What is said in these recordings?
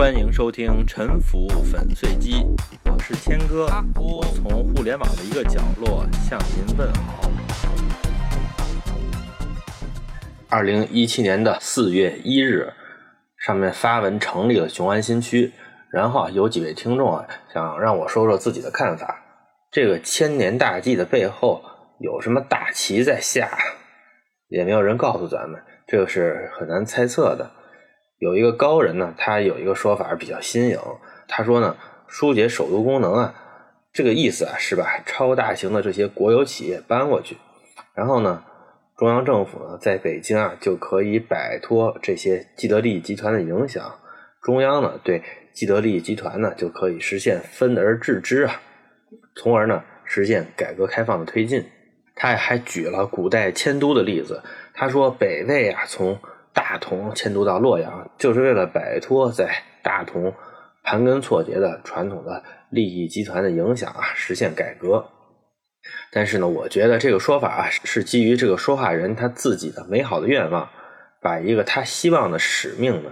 欢迎收听《沉浮粉碎机》，我是谦哥，我从互联网的一个角落向您问好。二零一七年的四月一日，上面发文成立了雄安新区，然后，有几位听众啊想让我说说自己的看法。这个千年大计的背后有什么大旗在下？也没有人告诉咱们，这个是很难猜测的。有一个高人呢，他有一个说法比较新颖。他说呢，疏解首都功能啊，这个意思啊是把超大型的这些国有企业搬过去，然后呢，中央政府呢在北京啊就可以摆脱这些既得利益集团的影响，中央呢对既得利益集团呢就可以实现分而治之啊，从而呢实现改革开放的推进。他还举了古代迁都的例子，他说北魏啊从大同迁都到洛阳，就是为了摆脱在大同盘根错节的传统的利益集团的影响啊，实现改革。但是呢，我觉得这个说法啊，是基于这个说话人他自己的美好的愿望，把一个他希望的使命呢，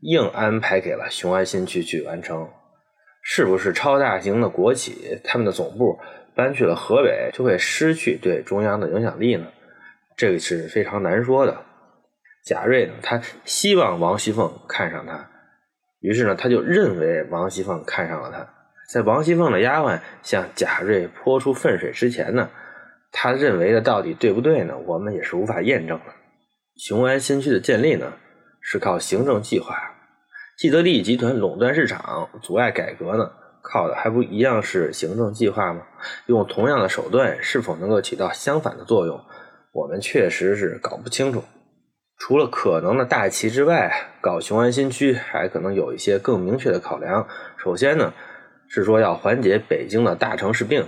硬安排给了雄安新区去完成。是不是超大型的国企，他们的总部搬去了河北，就会失去对中央的影响力呢？这个是非常难说的。贾瑞呢，他希望王熙凤看上他，于是呢，他就认为王熙凤看上了他。在王熙凤的丫鬟向贾瑞泼出粪水之前呢，他认为的到底对不对呢？我们也是无法验证的。雄安新区的建立呢，是靠行政计划；既得利益集团垄断市场，阻碍改革呢，靠的还不一样是行政计划吗？用同样的手段，是否能够起到相反的作用？我们确实是搞不清楚。除了可能的大旗之外，搞雄安新区还可能有一些更明确的考量。首先呢，是说要缓解北京的大城市病。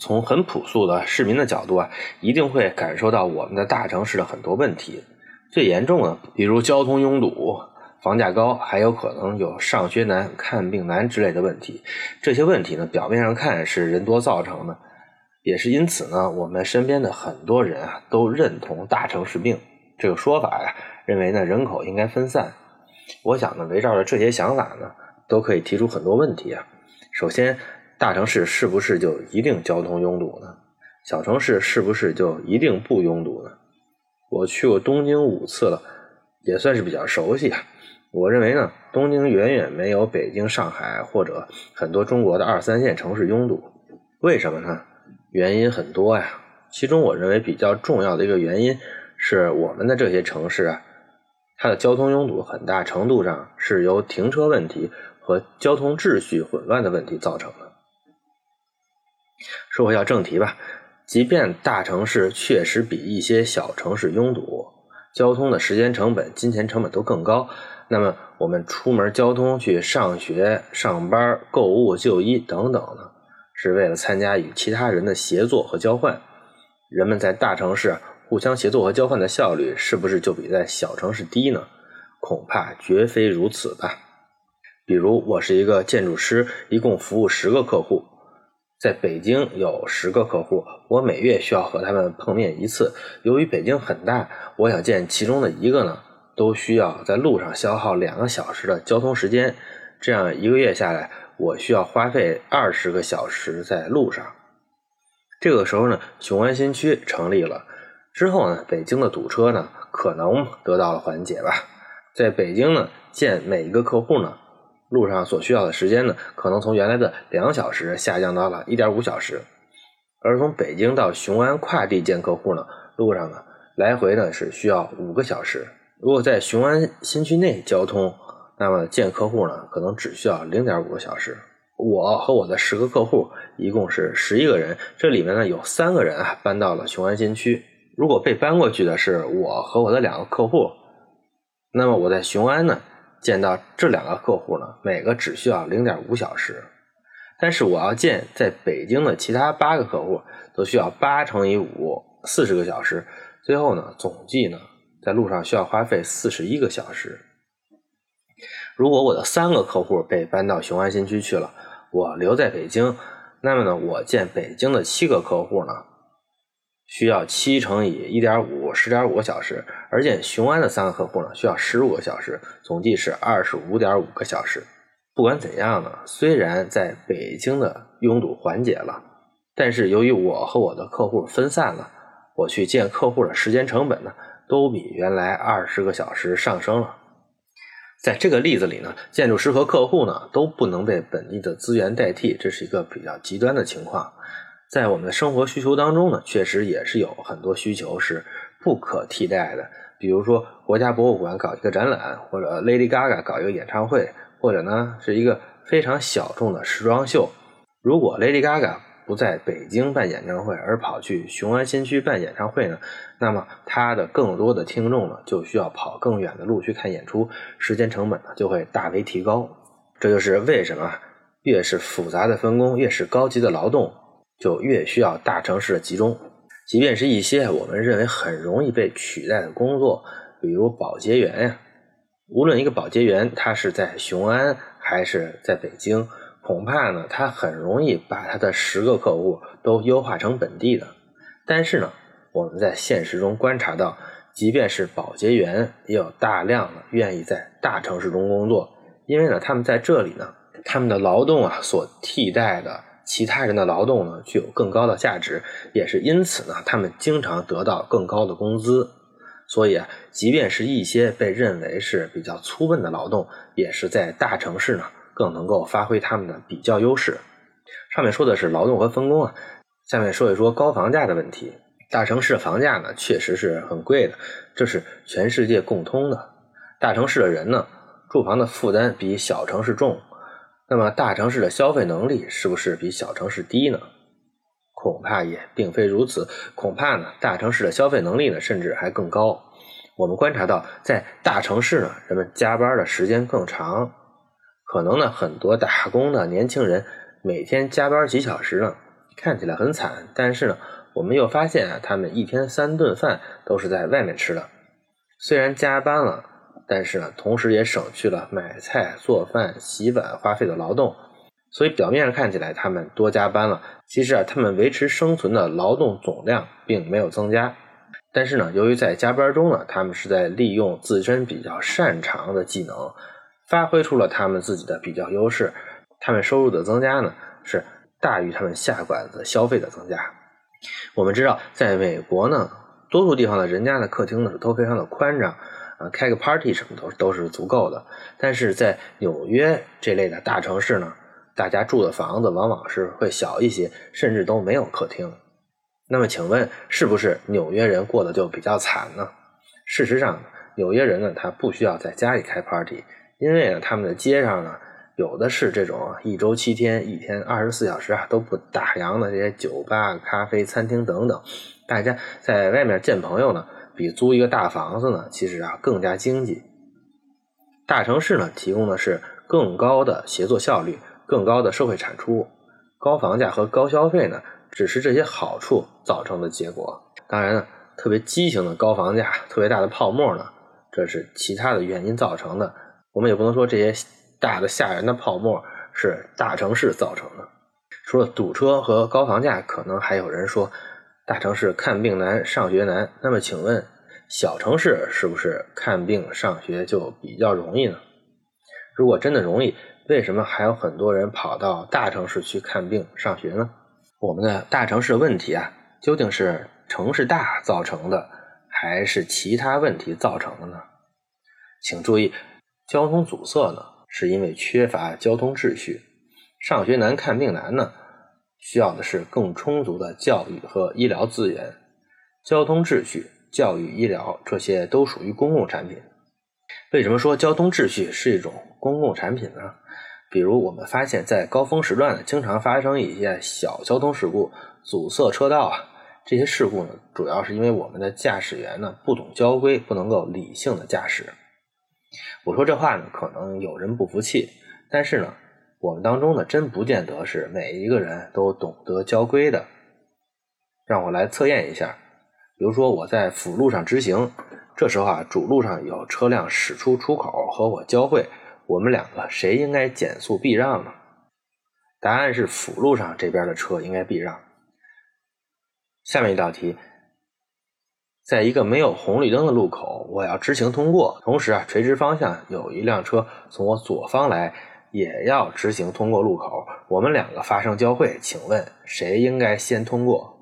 从很朴素的市民的角度啊，一定会感受到我们的大城市的很多问题。最严重的，比如交通拥堵、房价高，还有可能有上学难、看病难之类的问题。这些问题呢，表面上看是人多造成的，也是因此呢，我们身边的很多人啊，都认同大城市病。这个说法呀，认为呢人口应该分散。我想呢，围绕着这些想法呢，都可以提出很多问题啊。首先，大城市是不是就一定交通拥堵呢？小城市是不是就一定不拥堵呢？我去过东京五次了，也算是比较熟悉啊。我认为呢，东京远远没有北京、上海或者很多中国的二三线城市拥堵。为什么呢？原因很多呀。其中，我认为比较重要的一个原因。是我们的这些城市啊，它的交通拥堵很大程度上是由停车问题和交通秩序混乱的问题造成的。说回到正题吧，即便大城市确实比一些小城市拥堵，交通的时间成本、金钱成本都更高，那么我们出门交通去上学、上班、购物、就医等等呢，是为了参加与其他人的协作和交换。人们在大城市。互相协作和交换的效率是不是就比在小城市低呢？恐怕绝非如此吧。比如，我是一个建筑师，一共服务十个客户，在北京有十个客户，我每月需要和他们碰面一次。由于北京很大，我想见其中的一个呢，都需要在路上消耗两个小时的交通时间。这样一个月下来，我需要花费二十个小时在路上。这个时候呢，雄安新区成立了。之后呢，北京的堵车呢可能得到了缓解吧。在北京呢，见每一个客户呢，路上所需要的时间呢，可能从原来的两小时下降到了一点五小时。而从北京到雄安跨地见客户呢，路上呢来回呢是需要五个小时。如果在雄安新区内交通，那么见客户呢可能只需要零点五个小时。我和我的十个客户一共是十一个人，这里面呢有三个人啊搬到了雄安新区。如果被搬过去的是我和我的两个客户，那么我在雄安呢见到这两个客户呢，每个只需要零点五小时。但是我要见在北京的其他八个客户，都需要八乘以五，四十个小时。最后呢，总计呢，在路上需要花费四十一个小时。如果我的三个客户被搬到雄安新区去了，我留在北京，那么呢，我见北京的七个客户呢？需要七乘以一点五，十点五个小时；而见雄安的三个客户呢，需要十五个小时，总计是二十五点五个小时。不管怎样呢，虽然在北京的拥堵缓解了，但是由于我和我的客户分散了，我去见客户的时间成本呢，都比原来二十个小时上升了。在这个例子里呢，建筑师和客户呢都不能被本地的资源代替，这是一个比较极端的情况。在我们的生活需求当中呢，确实也是有很多需求是不可替代的。比如说，国家博物馆搞一个展览，或者 Lady Gaga 搞一个演唱会，或者呢是一个非常小众的时装秀。如果 Lady Gaga 不在北京办演唱会，而跑去雄安新区办演唱会呢，那么他的更多的听众呢就需要跑更远的路去看演出，时间成本呢就会大为提高。这就是为什么越是复杂的分工，越是高级的劳动。就越需要大城市的集中，即便是一些我们认为很容易被取代的工作，比如保洁员呀，无论一个保洁员他是在雄安还是在北京，恐怕呢他很容易把他的十个客户都优化成本地的。但是呢，我们在现实中观察到，即便是保洁员，也有大量的愿意在大城市中工作，因为呢他们在这里呢，他们的劳动啊所替代的。其他人的劳动呢，具有更高的价值，也是因此呢，他们经常得到更高的工资。所以啊，即便是一些被认为是比较粗笨的劳动，也是在大城市呢更能够发挥他们的比较优势。上面说的是劳动和分工啊，下面说一说高房价的问题。大城市房价呢，确实是很贵的，这是全世界共通的。大城市的人呢，住房的负担比小城市重。那么大城市的消费能力是不是比小城市低呢？恐怕也并非如此，恐怕呢，大城市的消费能力呢，甚至还更高。我们观察到，在大城市呢，人们加班的时间更长，可能呢，很多打工的年轻人每天加班几小时呢，看起来很惨，但是呢，我们又发现啊，他们一天三顿饭都是在外面吃的，虽然加班了。但是呢，同时也省去了买菜、做饭、洗碗花费的劳动，所以表面上看起来他们多加班了，其实啊，他们维持生存的劳动总量并没有增加。但是呢，由于在加班中呢，他们是在利用自身比较擅长的技能，发挥出了他们自己的比较优势，他们收入的增加呢是大于他们下馆子消费的增加。我们知道，在美国呢，多数地方的人家的客厅呢都非常的宽敞。啊，开个 party 什么都都是足够的，但是在纽约这类的大城市呢，大家住的房子往往是会小一些，甚至都没有客厅。那么，请问是不是纽约人过得就比较惨呢？事实上，纽约人呢，他不需要在家里开 party，因为呢，他们的街上呢，有的是这种一周七天、一天二十四小时啊都不打烊的这些酒吧、咖啡、餐厅等等，大家在外面见朋友呢。比租一个大房子呢，其实啊更加经济。大城市呢提供的是更高的协作效率、更高的社会产出。高房价和高消费呢，只是这些好处造成的结果。当然呢，特别畸形的高房价、特别大的泡沫呢，这是其他的原因造成的。我们也不能说这些大的吓人的泡沫是大城市造成的。除了堵车和高房价，可能还有人说。大城市看病难，上学难。那么，请问小城市是不是看病上学就比较容易呢？如果真的容易，为什么还有很多人跑到大城市去看病上学呢？我们的大城市问题啊，究竟是城市大造成的，还是其他问题造成的呢？请注意，交通阻塞呢，是因为缺乏交通秩序；上学难、看病难呢？需要的是更充足的教育和医疗资源，交通秩序、教育、医疗这些都属于公共产品。为什么说交通秩序是一种公共产品呢？比如我们发现，在高峰时段呢，经常发生一些小交通事故，阻塞车道啊。这些事故呢，主要是因为我们的驾驶员呢不懂交规，不能够理性的驾驶。我说这话呢，可能有人不服气，但是呢。我们当中呢，真不见得是每一个人都懂得交规的。让我来测验一下，比如说我在辅路上直行，这时候啊，主路上有车辆驶出出口和我交汇，我们两个谁应该减速避让呢？答案是辅路上这边的车应该避让。下面一道题，在一个没有红绿灯的路口，我要直行通过，同时啊，垂直方向有一辆车从我左方来，也要直行通过路口，我们两个发生交汇，请问谁应该先通过？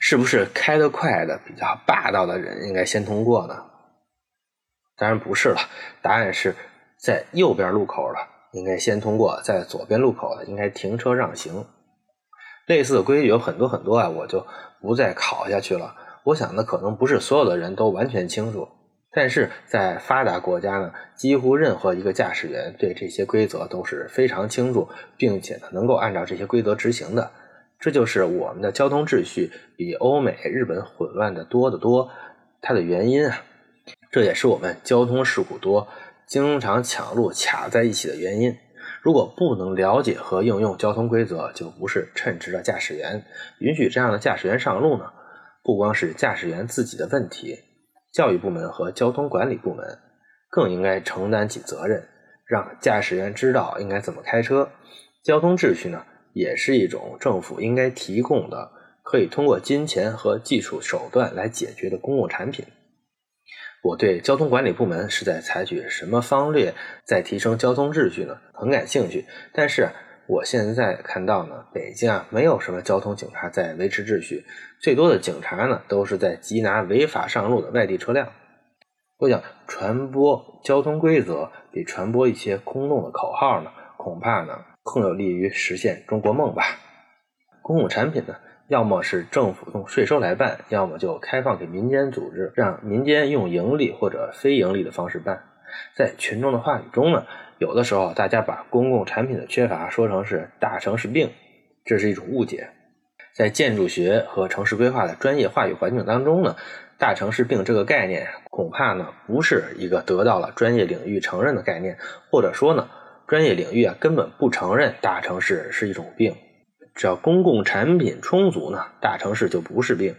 是不是开得快的、比较霸道的人应该先通过呢？当然不是了，答案是在右边路口的应该先通过，在左边路口的应该停车让行。类似的规矩有很多很多啊，我就不再考下去了。我想呢，可能不是所有的人都完全清楚，但是在发达国家呢，几乎任何一个驾驶员对这些规则都是非常清楚，并且呢能够按照这些规则执行的。这就是我们的交通秩序比欧美、日本混乱的多得多，它的原因啊。这也是我们交通事故多、经常抢路卡在一起的原因。如果不能了解和应用交通规则，就不是称职的驾驶员。允许这样的驾驶员上路呢，不光是驾驶员自己的问题，教育部门和交通管理部门更应该承担起责任，让驾驶员知道应该怎么开车。交通秩序呢，也是一种政府应该提供的，可以通过金钱和技术手段来解决的公共产品。我对交通管理部门是在采取什么方略在提升交通秩序呢？很感兴趣。但是我现在看到呢，北京啊没有什么交通警察在维持秩序，最多的警察呢都是在缉拿违法上路的外地车辆。我想传播交通规则比传播一些空洞的口号呢，恐怕呢更有利于实现中国梦吧。公共产品呢？要么是政府用税收来办，要么就开放给民间组织，让民间用盈利或者非盈利的方式办。在群众的话语中呢，有的时候大家把公共产品的缺乏说成是大城市病，这是一种误解。在建筑学和城市规划的专业话语环境当中呢，大城市病这个概念恐怕呢不是一个得到了专业领域承认的概念，或者说呢，专业领域啊根本不承认大城市是一种病。只要公共产品充足呢，大城市就不是病。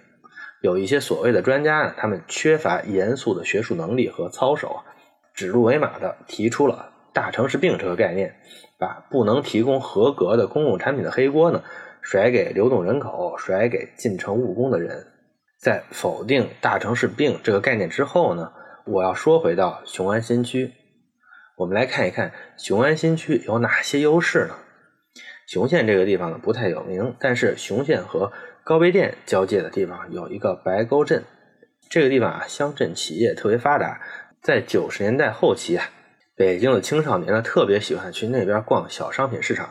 有一些所谓的专家呢，他们缺乏严肃的学术能力和操守，指鹿为马的提出了“大城市病”这个概念，把不能提供合格的公共产品的黑锅呢，甩给流动人口，甩给进城务工的人。在否定“大城市病”这个概念之后呢，我要说回到雄安新区，我们来看一看雄安新区有哪些优势呢？雄县这个地方呢不太有名，但是雄县和高碑店交界的地方有一个白沟镇，这个地方啊乡镇企业特别发达。在九十年代后期啊，北京的青少年呢特别喜欢去那边逛小商品市场。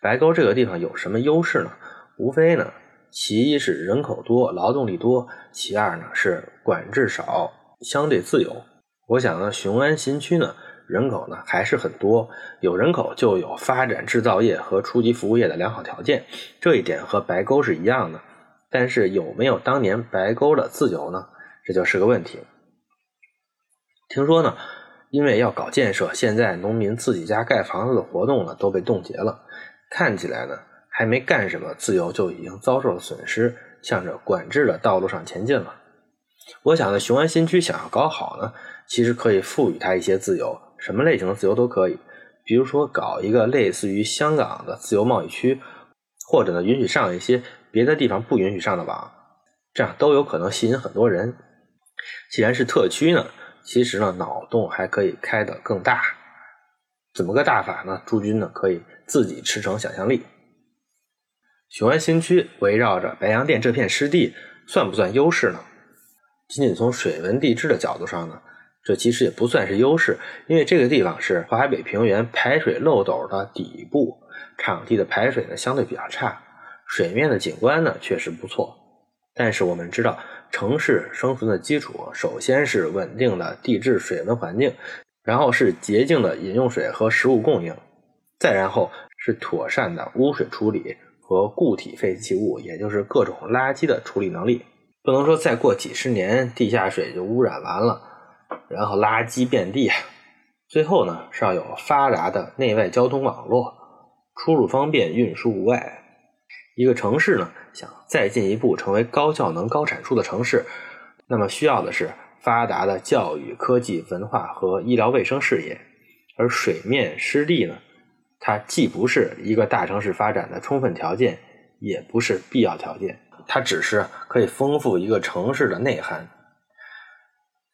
白沟这个地方有什么优势呢？无非呢，其一是人口多、劳动力多，其二呢是管制少、相对自由。我想呢，雄安新区呢。人口呢还是很多，有人口就有发展制造业和初级服务业的良好条件，这一点和白沟是一样的。但是有没有当年白沟的自由呢？这就是个问题。听说呢，因为要搞建设，现在农民自己家盖房子的活动呢都被冻结了。看起来呢还没干什么，自由就已经遭受了损失，向着管制的道路上前进了。我想呢，雄安新区想要搞好呢，其实可以赋予它一些自由。什么类型的自由都可以，比如说搞一个类似于香港的自由贸易区，或者呢允许上一些别的地方不允许上的网，这样都有可能吸引很多人。既然是特区呢，其实呢脑洞还可以开得更大。怎么个大法呢？诸君呢可以自己驰骋想象力。雄安新区围绕着白洋淀这片湿地，算不算优势呢？仅仅从水文地质的角度上呢？这其实也不算是优势，因为这个地方是华北平原排水漏斗的底部，场地的排水呢相对比较差，水面的景观呢确实不错。但是我们知道，城市生存的基础首先是稳定的地质水文环境，然后是洁净的饮用水和食物供应，再然后是妥善的污水处理和固体废弃物，也就是各种垃圾的处理能力。不能说再过几十年地下水就污染完了。然后垃圾遍地，最后呢是要有发达的内外交通网络，出入方便，运输无碍。一个城市呢想再进一步成为高效能、高产出的城市，那么需要的是发达的教育、科技、文化和医疗卫生事业。而水面湿地呢，它既不是一个大城市发展的充分条件，也不是必要条件，它只是可以丰富一个城市的内涵。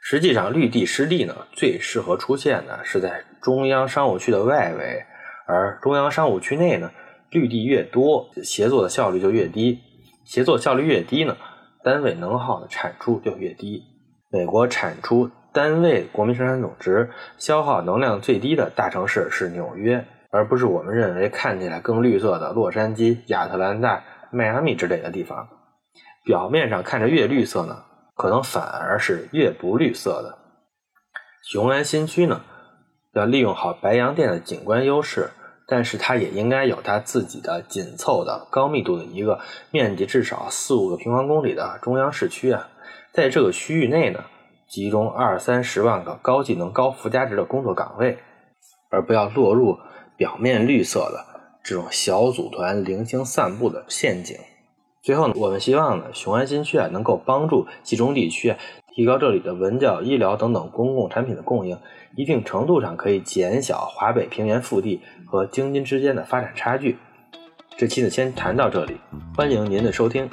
实际上，绿地湿地呢，最适合出现的是在中央商务区的外围，而中央商务区内呢，绿地越多，协作的效率就越低。协作效率越低呢，单位能耗的产出就越低。美国产出单位国民生产总值消耗能量最低的大城市是纽约，而不是我们认为看起来更绿色的洛杉矶、亚特兰大、迈阿密之类的地方。表面上看着越绿色呢。可能反而是越不绿色的。雄安新区呢，要利用好白洋淀的景观优势，但是它也应该有它自己的紧凑的高密度的一个面积至少四五个平方公里的中央市区啊，在这个区域内呢，集中二三十万个高技能高附加值的工作岗位，而不要落入表面绿色的这种小组团零星散布的陷阱。最后呢，我们希望呢，雄安新区啊，能够帮助冀中地区，提高这里的文教、医疗等等公共产品的供应，一定程度上可以减小华北平原腹地和京津之间的发展差距。这期呢，先谈到这里，欢迎您的收听。